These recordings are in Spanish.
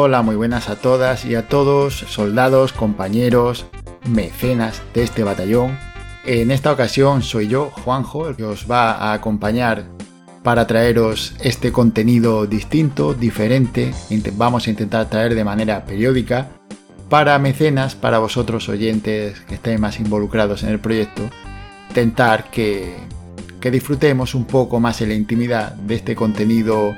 Hola, muy buenas a todas y a todos, soldados, compañeros, mecenas de este batallón. En esta ocasión soy yo, Juanjo, el que os va a acompañar para traeros este contenido distinto, diferente. Vamos a intentar traer de manera periódica para mecenas, para vosotros oyentes que estéis más involucrados en el proyecto. Intentar que, que disfrutemos un poco más en la intimidad de este contenido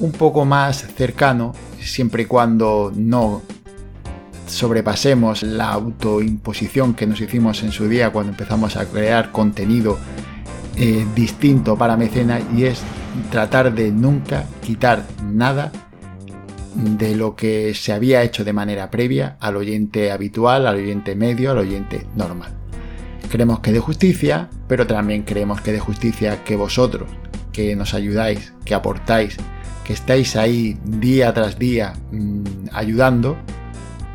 un poco más cercano siempre y cuando no sobrepasemos la autoimposición que nos hicimos en su día cuando empezamos a crear contenido eh, distinto para mecena y es tratar de nunca quitar nada de lo que se había hecho de manera previa al oyente habitual, al oyente medio, al oyente normal. Creemos que de justicia, pero también creemos que de justicia que vosotros, que nos ayudáis, que aportáis que estáis ahí día tras día mm, ayudando,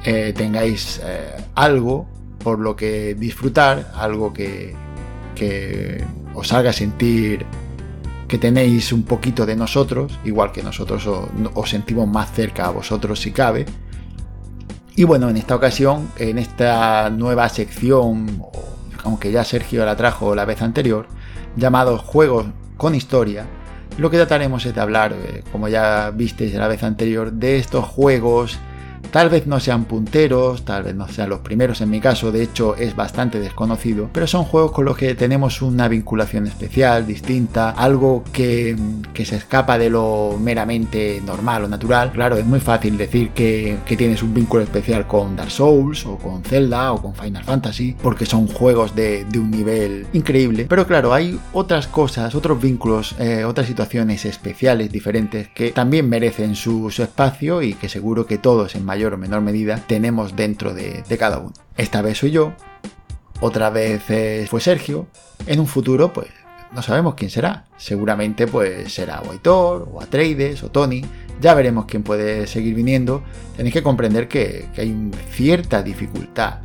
eh, tengáis eh, algo por lo que disfrutar, algo que, os haga sentir que tenéis un poquito de nosotros, igual que nosotros os, sentimos más cerca a vosotros si cabe. Y bueno, en esta ocasión, en esta nueva sección, aunque ya Sergio la trajo la vez anterior, llamado Juegos con Historia, lo que trataremos es de hablar, eh, como ya visteis la vez anterior, de estos juegos Tal vez no sean punteros, tal vez no sean los primeros en mi caso, de hecho es bastante desconocido, pero son juegos con los que tenemos una vinculación especial, distinta, algo que, se escapa de lo meramente normal o natural. Claro, es muy fácil decir que, tienes un vínculo especial con Dark Souls o con Zelda o con Final Fantasy, porque son juegos de, un nivel increíble, pero claro, hay otras cosas, otros vínculos, eh, otras situaciones especiales, diferentes, que también merecen su, su espacio y que seguro que todos en mayor mayor o menor medida tenemos dentro de, cada uno. Esta vez soy yo, otra vez fue Sergio, en un futuro pues no sabemos quién será. Seguramente pues será o Aitor, o Atreides, o Tony. Ya veremos quién puede seguir viniendo. Tenéis que comprender que, hay cierta dificultad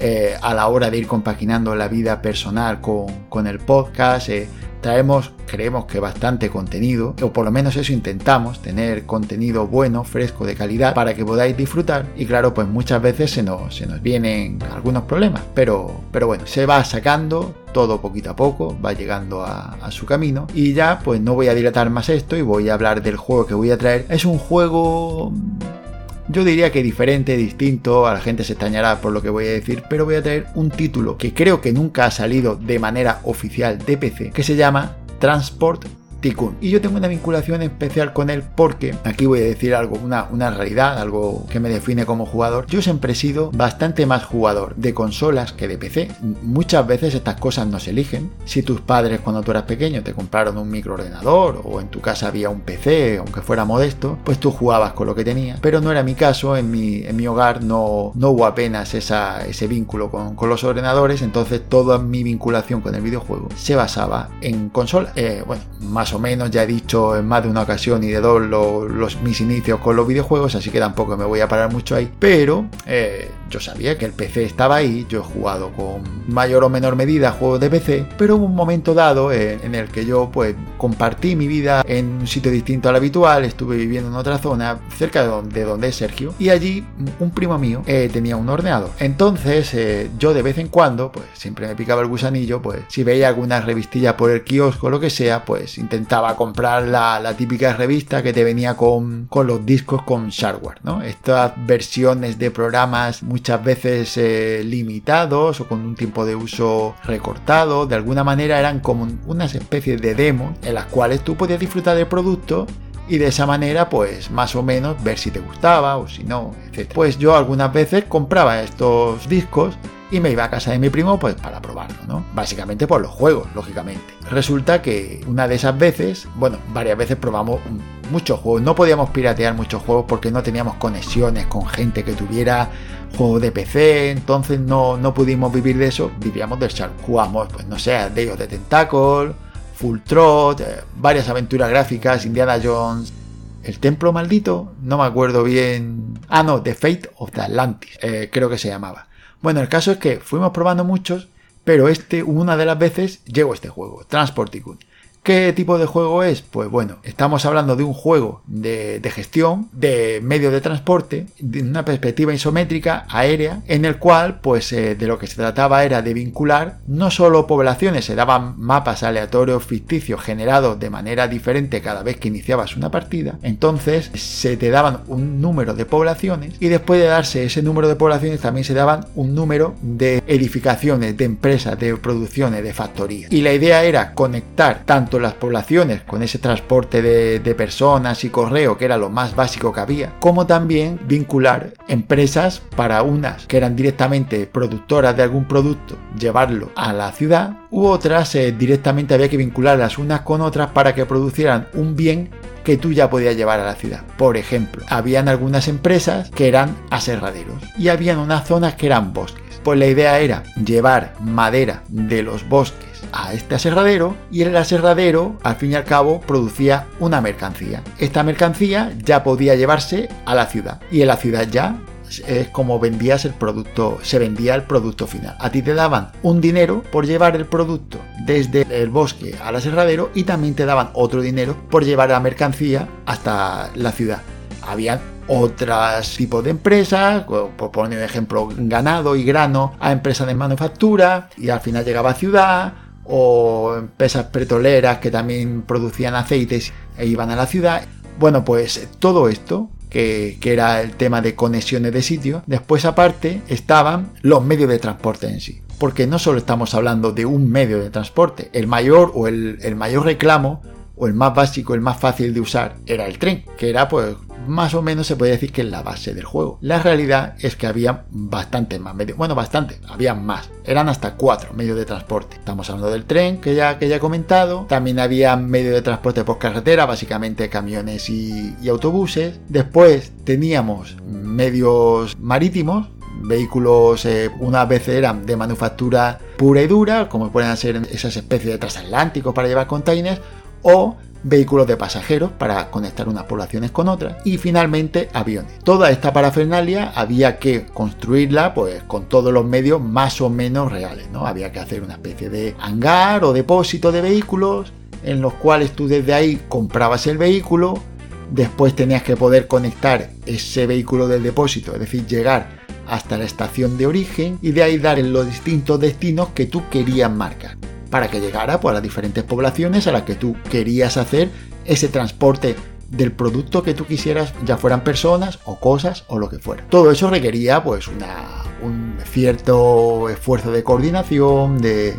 eh, a la hora de ir compaginando la vida personal con, el podcast. Eh, traemos, creemos que bastante contenido, o por lo menos eso intentamos, tener contenido bueno, fresco, de calidad, para que podáis disfrutar. Y claro, pues muchas veces se nos, se nos vienen algunos problemas, pero, pero bueno, se va sacando todo poquito a poco, va llegando a, su camino. Y ya, pues no voy a dilatar más esto y voy a hablar del juego que voy a traer. Es un juego yo diría que diferente, distinto, a la gente se extrañará por lo que voy a decir, pero voy a traer un título que creo que nunca ha salido de manera oficial de PC, que se llama Transport y yo tengo una vinculación especial con él porque, aquí voy a decir algo, una, una realidad, algo que me define como jugador. Yo siempre he sido bastante más jugador de consolas que de PC. Muchas veces estas cosas no se eligen. Si tus padres cuando tú eras pequeño te compraron un microordenador o en tu casa había un PC, aunque fuera modesto, pues tú jugabas con lo que tenías. Pero no era mi caso, en mi, en mi hogar no, no hubo apenas esa, ese vínculo con, con, los ordenadores, entonces toda mi vinculación con el videojuego se basaba en consola. Eh, bueno, más o menos ya he dicho en más de una ocasión y de dos los, mis inicios con los videojuegos, así que tampoco me voy a parar mucho ahí. Pero eh, yo sabía que el PC estaba ahí, yo he jugado con mayor o menor medida juegos de PC, pero hubo un momento dado eh, en el que yo pues compartí mi vida en un sitio distinto al habitual, estuve viviendo en otra zona cerca de donde, es Sergio, y allí un primo mío eh, tenía un ordenador. Entonces yo de vez en cuando, pues siempre me picaba el gusanillo, pues si veía alguna revistilla por el kiosco o lo que sea, pues intentaba comprar la, típica revista que te venía con, los discos con shareware, ¿no? Estas versiones de programas muchas veces eh, limitados o con un tiempo de uso recortado, de alguna manera eran como unas especies de demos en las cuales tú podías disfrutar del producto y de esa manera pues más o menos ver si te gustaba o si no, etc. Pues yo algunas veces compraba estos discos y me iba a casa de mi primo pues para probarlo, ¿no? Básicamente por los juegos, lógicamente. Resulta que una de esas veces, bueno, varias veces probamos muchos juegos. No podíamos piratear muchos juegos porque no teníamos conexiones con gente que tuviera juegos de PC, entonces no, no pudimos vivir de eso, vivíamos del Shark. Jugamos, pues no sé, Day de Tentacle, Full Trot, eh, varias aventuras gráficas, Indiana Jones, el templo maldito, no me acuerdo bien. Ah, no, The Fate of the Atlantis, eh, creo que se llamaba. Bueno, el caso es que fuimos probando muchos, pero este, una de las veces, llegó este juego, Transport Tycoon. ¿Qué tipo de juego es? Pues bueno, estamos hablando de un juego de, gestión de medio de transporte, de una perspectiva isométrica aérea, en el cual pues eh, de lo que se trataba era de vincular no solo poblaciones, se daban mapas aleatorios ficticios generados de manera diferente cada vez que iniciabas una partida, entonces se te daban un número de poblaciones y después de darse ese número de poblaciones también se daban un número de edificaciones, de empresas, de producciones, de factorías. Y la idea era conectar tanto las poblaciones con ese transporte de, personas y correo, que era lo más básico que había, como también vincular empresas para unas que eran directamente productoras de algún producto, llevarlo a la ciudad, u otras eh, directamente había que vincularlas unas con otras para que producieran un bien que tú ya podías llevar a la ciudad. Por ejemplo, habían algunas empresas que eran aserraderos y habían unas zonas que eran bosques. Pues la idea era llevar madera de los bosques a este aserradero y el aserradero al fin y al cabo producía una mercancía. Esta mercancía ya podía llevarse a la ciudad y en la ciudad ya es como vendías el producto, se vendía el producto final. A ti te daban un dinero por llevar el producto desde el bosque al aserradero y también te daban otro dinero por llevar la mercancía hasta la ciudad. Habían otros tipos de empresas, por poner un ejemplo, ganado y grano a empresas de manufactura y al final llegaba a ciudad o empresas petroleras que también producían aceites e iban a la ciudad. Bueno, pues todo esto, que, que, era el tema de conexiones de sitio, después aparte estaban los medios de transporte en sí. Porque no solo estamos hablando de un medio de transporte, el mayor o el, el mayor reclamo o el más básico, el más fácil de usar, era el tren, que era pues más o menos se puede decir que es la base del juego. La realidad es que había bastante más medios, bueno, bastante, había más, eran hasta cuatro medios de transporte. Estamos hablando del tren que ya, que ya he comentado, también había medios de transporte por carretera, básicamente camiones y, autobuses. Después teníamos medios marítimos, vehículos eh, una vez eran de manufactura pura y dura, como pueden ser esas especies de transatlánticos para llevar containers, o vehículos de pasajeros para conectar unas poblaciones con otras y finalmente aviones. Toda esta parafernalia había que construirla pues con todos los medios más o menos reales, ¿no? Había que hacer una especie de hangar o depósito de vehículos en los cuales tú desde ahí comprabas el vehículo, después tenías que poder conectar ese vehículo del depósito, es decir, llegar hasta la estación de origen y de ahí dar en los distintos destinos que tú querías marcar para que llegara pues, a las diferentes poblaciones a las que tú querías hacer ese transporte del producto que tú quisieras, ya fueran personas o cosas o lo que fuera. Todo eso requería pues una, un cierto esfuerzo de coordinación, de,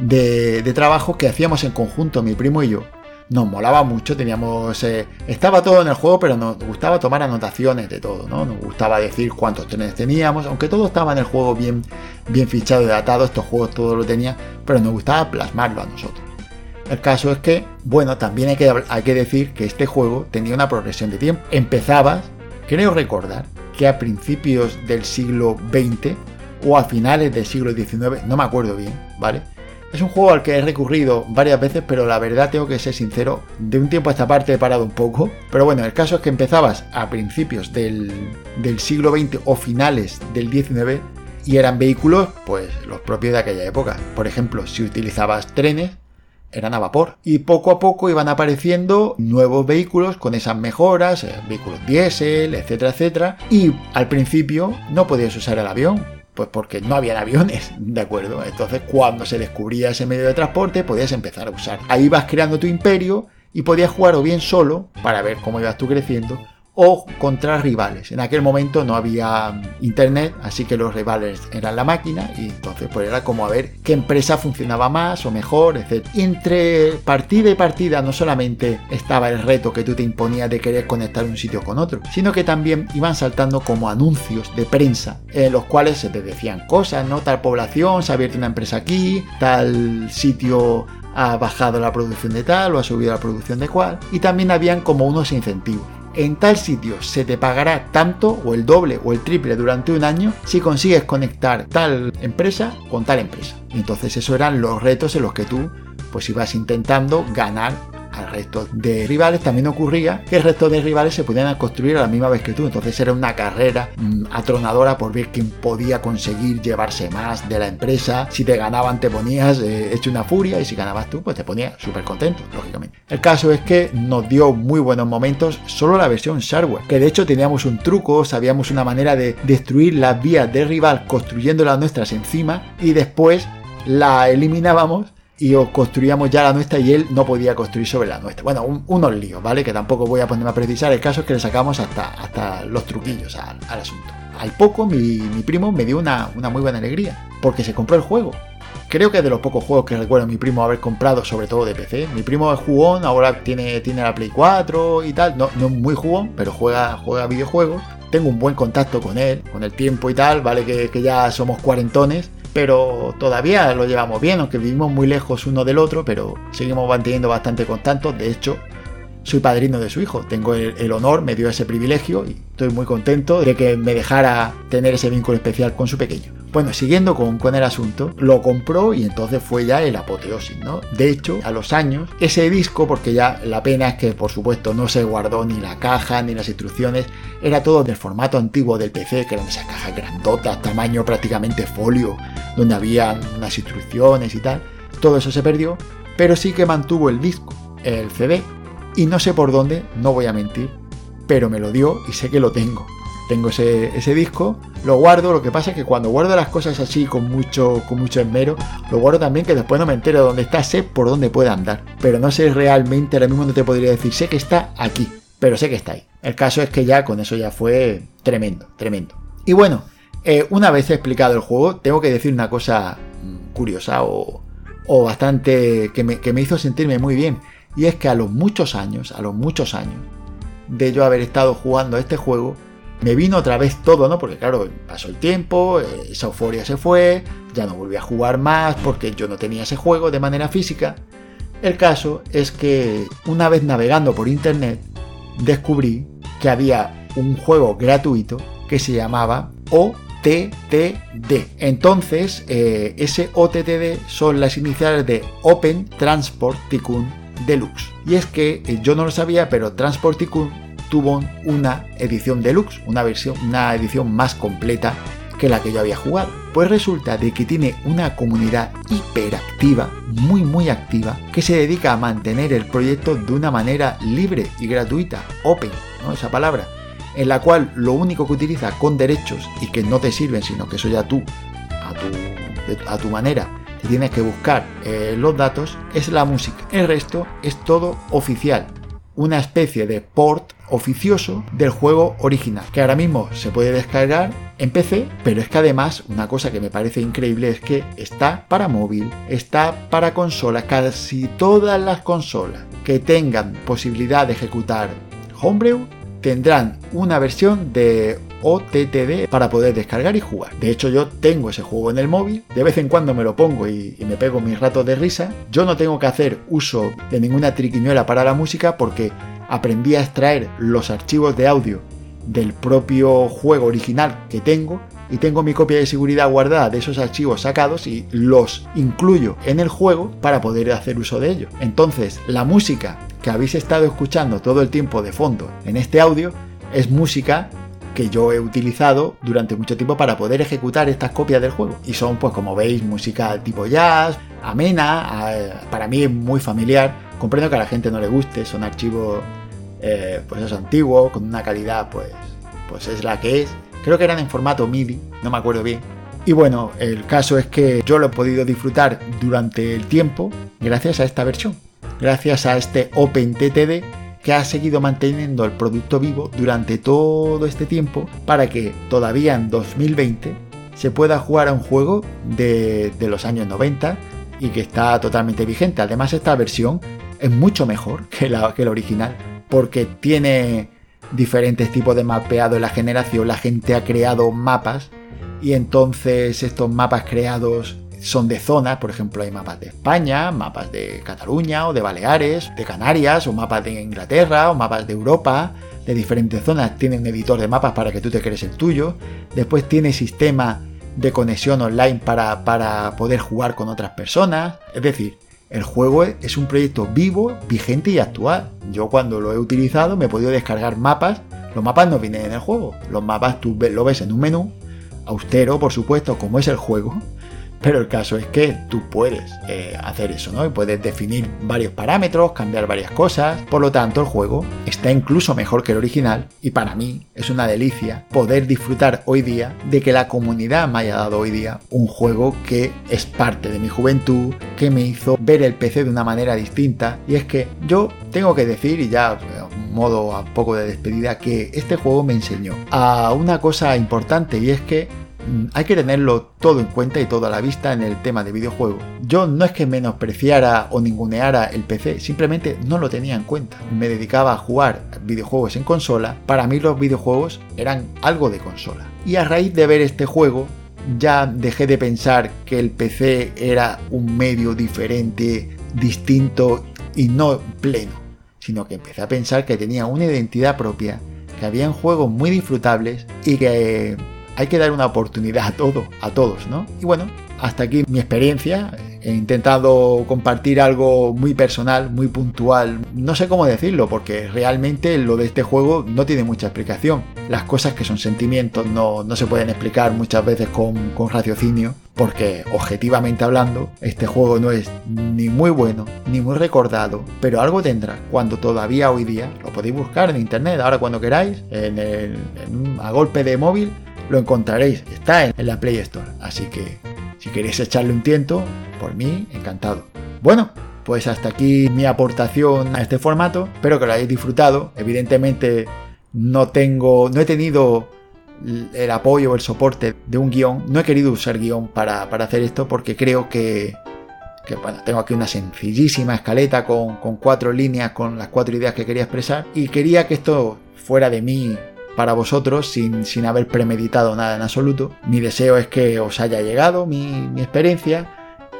de trabajo que hacíamos en conjunto mi primo y yo nos molaba mucho, teníamos... Eh, estaba todo en el juego, pero nos gustaba tomar anotaciones de todo, ¿no? Nos gustaba decir cuántos trenes teníamos, aunque todo estaba en el juego bien, bien fichado y datado, estos juegos todo lo tenía, pero nos gustaba plasmarlo a nosotros. El caso es que, bueno, también hay que, hay que decir que este juego tenía una progresión de tiempo. Empezabas, creo recordar, que a principios del siglo XX o a finales del siglo XIX, no me acuerdo bien, ¿vale? Es un juego al que he recurrido varias veces, pero la verdad tengo que ser sincero, de un tiempo a esta parte he parado un poco. Pero bueno, el caso es que empezabas a principios del, siglo XX o finales del XIX y eran vehículos, pues los propios de aquella época. Por ejemplo, si utilizabas trenes, eran a vapor. Y poco a poco iban apareciendo nuevos vehículos con esas mejoras, eh, vehículos diésel, etcétera, etcétera. Y al principio no podías usar el avión pues porque no habían aviones, ¿de acuerdo? Entonces cuando se descubría ese medio de transporte podías empezar a usar. Ahí vas creando tu imperio y podías jugar o bien solo para ver cómo ibas tú creciendo o contra rivales. En aquel momento no había internet, así que los rivales eran la máquina y entonces pues era como a ver qué empresa funcionaba más o mejor, etc. entre partida y partida no solamente estaba el reto que tú te imponías de querer conectar un sitio con otro, sino que también iban saltando como anuncios de prensa en los cuales se te decían cosas, ¿no? Tal población, se ha abierto una empresa aquí, tal sitio ha bajado la producción de tal o ha subido la producción de cual y también habían como unos incentivos en tal sitio se te pagará tanto o el doble o el triple durante un año si consigues conectar tal empresa con tal empresa. Entonces esos eran los retos en los que tú pues ibas intentando ganar al resto de rivales, también ocurría que el resto de rivales se podían construir a la misma vez que tú. Entonces era una carrera mm, atronadora por ver quién podía conseguir llevarse más de la empresa. Si te ganaban te ponías eh, hecho una furia y si ganabas tú pues te ponías súper contento, lógicamente. El caso es que nos dio muy buenos momentos solo la versión shareware, que de hecho teníamos un truco, sabíamos una manera de destruir las vías del rival construyendo las nuestras encima y después la eliminábamos y construíamos ya la nuestra y él no podía construir sobre la nuestra. Bueno, unos líos, ¿vale? Que tampoco voy a ponerme a precisar. El caso es que le sacamos hasta, hasta los truquillos al, asunto. Al poco mi, primo me dio una, una, muy buena alegría, porque se compró el juego. Creo que es de los pocos juegos que recuerdo mi primo haber comprado, sobre todo de PC. Mi primo es jugón, ahora tiene, tiene la Play 4 y tal. No, no es muy jugón, pero juega, juega videojuegos. Tengo un buen contacto con él, con el tiempo y tal, vale que ya somos cuarentones pero todavía lo llevamos bien, aunque vivimos muy lejos uno del otro, pero seguimos manteniendo bastante contacto. De hecho, soy padrino de su hijo, tengo el, honor, me dio ese privilegio y estoy muy contento de que me dejara tener ese vínculo especial con su pequeño. Bueno, siguiendo con, el asunto, lo compró y entonces fue ya el apoteosis, ¿no? De hecho, a los años, ese disco, porque ya la pena es que por supuesto no se guardó ni la caja ni las instrucciones, era todo del formato antiguo del PC, que eran esas cajas grandotas, tamaño prácticamente folio, donde había unas instrucciones y tal. Todo eso se perdió, pero sí que mantuvo el disco, el CD, y no sé por dónde, no voy a mentir, pero me lo dio y sé que lo tengo. Tengo ese, disco, lo guardo, lo que pasa es que cuando guardo las cosas así con mucho, con mucho esmero, lo guardo también que después no me entero de dónde está, sé por dónde puede andar. Pero no sé realmente, ahora mismo no te podría decir, sé que está aquí, pero sé que está ahí. El caso es que ya con eso ya fue tremendo, tremendo. Y bueno, eh, una vez explicado el juego, tengo que decir una cosa mm, curiosa o, o bastante que me, que me hizo sentirme muy bien. Y es que a los muchos años, a los muchos años de yo haber estado jugando este juego, me vino otra vez todo, ¿no? Porque claro, pasó el tiempo, eh, esa euforia se fue, ya no volví a jugar más porque yo no tenía ese juego de manera física. El caso es que una vez navegando por internet descubrí que había un juego gratuito que se llamaba OTTD. Entonces, eh, ese OTTD son las iniciales de Open Transport Tycoon Deluxe. Y es que eh, yo no lo sabía, pero Transport Tycoon tuvo una edición deluxe, una versión, una edición más completa que la que yo había jugado. Pues resulta de que tiene una comunidad hiperactiva, muy muy activa, que se dedica a mantener el proyecto de una manera libre y gratuita, open. Esa palabra, en la cual lo único que utiliza con derechos y que no te sirven, sino que eso ya tú, a tu, a tu manera, tienes que buscar eh, los datos es la música. El resto es todo oficial. Una especie de port oficioso del juego original, que ahora mismo se puede descargar en PC, pero es que además una cosa que me parece increíble es que está para móvil, está para consolas, casi todas las consolas que tengan posibilidad de ejecutar Homebrew tendrán una versión de OTTD para poder descargar y jugar. De hecho, yo tengo ese juego en el móvil, de vez en cuando me lo pongo y, me pego mis ratos de risa. Yo no tengo que hacer uso de ninguna triquiñuela para la música porque aprendí a extraer los archivos de audio del propio juego original que tengo y tengo mi copia de seguridad guardada de esos archivos sacados y los incluyo en el juego para poder hacer uso de ellos. Entonces, la música que habéis estado escuchando todo el tiempo de fondo en este audio es música que yo he utilizado durante mucho tiempo para poder ejecutar estas copias del juego. Y son, pues como veis, música tipo jazz, amena, para mí es muy familiar. Comprendo que a la gente no le guste, son archivos eh, pues es antiguos, con una calidad pues, pues es la que es. Creo que eran en formato MIDI, no me acuerdo bien. Y bueno, el caso es que yo lo he podido disfrutar durante el tiempo gracias a esta versión, gracias a este OpenTTD que ha seguido manteniendo el producto vivo durante todo este tiempo para que todavía en 2020 se pueda jugar a un juego de, los años 90 y que está totalmente vigente. Además esta versión es mucho mejor que la, que la original porque tiene diferentes tipos de mapeado en la generación. La gente ha creado mapas y entonces estos mapas creados son de zonas, por ejemplo hay mapas de España, mapas de Cataluña o de Baleares, de Canarias o mapas de Inglaterra o mapas de Europa, de diferentes zonas, tienen editor de mapas para que tú te crees el tuyo, después tiene sistema de conexión online para, para poder jugar con otras personas, es decir, el juego es un proyecto vivo, vigente y actual. Yo cuando lo he utilizado me he podido descargar mapas. Los mapas no vienen en el juego. Los mapas tú lo ves en un menú, austero por supuesto, como es el juego, pero el caso es que tú puedes eh, hacer eso, ¿no? Y puedes definir varios parámetros, cambiar varias cosas. Por lo tanto, el juego está incluso mejor que el original. Y para mí es una delicia poder disfrutar hoy día de que la comunidad me haya dado hoy día un juego que es parte de mi juventud, que me hizo ver el PC de una manera distinta. Y es que yo tengo que decir, y ya modo a poco de despedida, que este juego me enseñó a una cosa importante y es que hay que tenerlo todo en cuenta y todo a la vista en el tema de videojuegos. Yo no es que menospreciara o ninguneara el PC, simplemente no lo tenía en cuenta. Me dedicaba a jugar videojuegos en consola, para mí los videojuegos eran algo de consola. Y a raíz de ver este juego, ya dejé de pensar que el PC era un medio diferente, distinto y no pleno, sino que empecé a pensar que tenía una identidad propia, que habían juegos muy disfrutables y que hay que dar una oportunidad a todo, a todos, ¿no? Y bueno, hasta aquí mi experiencia. He intentado compartir algo muy personal, muy puntual. No sé cómo decirlo, porque realmente lo de este juego no tiene mucha explicación. Las cosas que son sentimientos no, se pueden explicar muchas veces con, con raciocinio, porque objetivamente hablando, este juego no es ni muy bueno, ni muy recordado, pero algo tendrá cuando todavía hoy día lo podéis buscar en internet, ahora cuando queráis, en a golpe de móvil lo encontraréis, está en, la Play Store. Así que si queréis echarle un tiento, por mí, encantado. Bueno, pues hasta aquí mi aportación a este formato. Espero que lo hayáis disfrutado. Evidentemente no tengo, no he tenido el apoyo o el soporte de un guion. No he querido usar guion para, hacer esto porque creo que, bueno, tengo aquí una sencillísima escaleta con, con cuatro líneas, con las cuatro ideas que quería expresar. Y quería que esto fuera de mí para vosotros sin, sin haber premeditado nada en absoluto. Mi deseo es que os haya llegado mi, experiencia,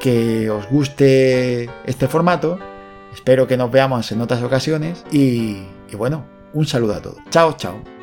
que os guste este formato. Espero que nos veamos en otras ocasiones y, y bueno, un saludo a todos. Chao, chao.